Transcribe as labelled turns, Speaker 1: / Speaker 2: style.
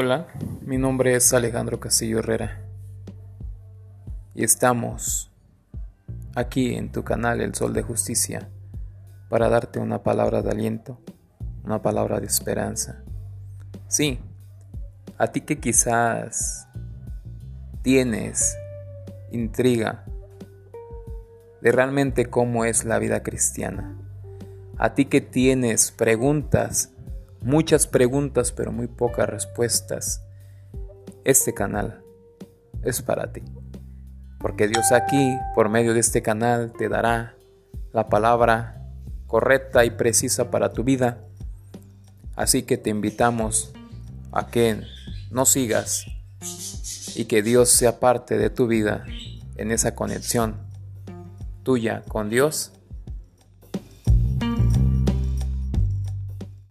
Speaker 1: Hola, mi nombre es Alejandro Castillo Herrera y estamos aquí en tu canal El Sol de Justicia para darte una palabra de aliento, una palabra de esperanza. Sí, a ti que quizás tienes intriga de realmente cómo es la vida cristiana, a ti que tienes preguntas muchas preguntas pero muy pocas respuestas. Este canal es para ti. Porque Dios aquí, por medio de este canal, te dará la palabra correcta y precisa para tu vida. Así que te invitamos a que no sigas y que Dios sea parte de tu vida en esa conexión tuya con Dios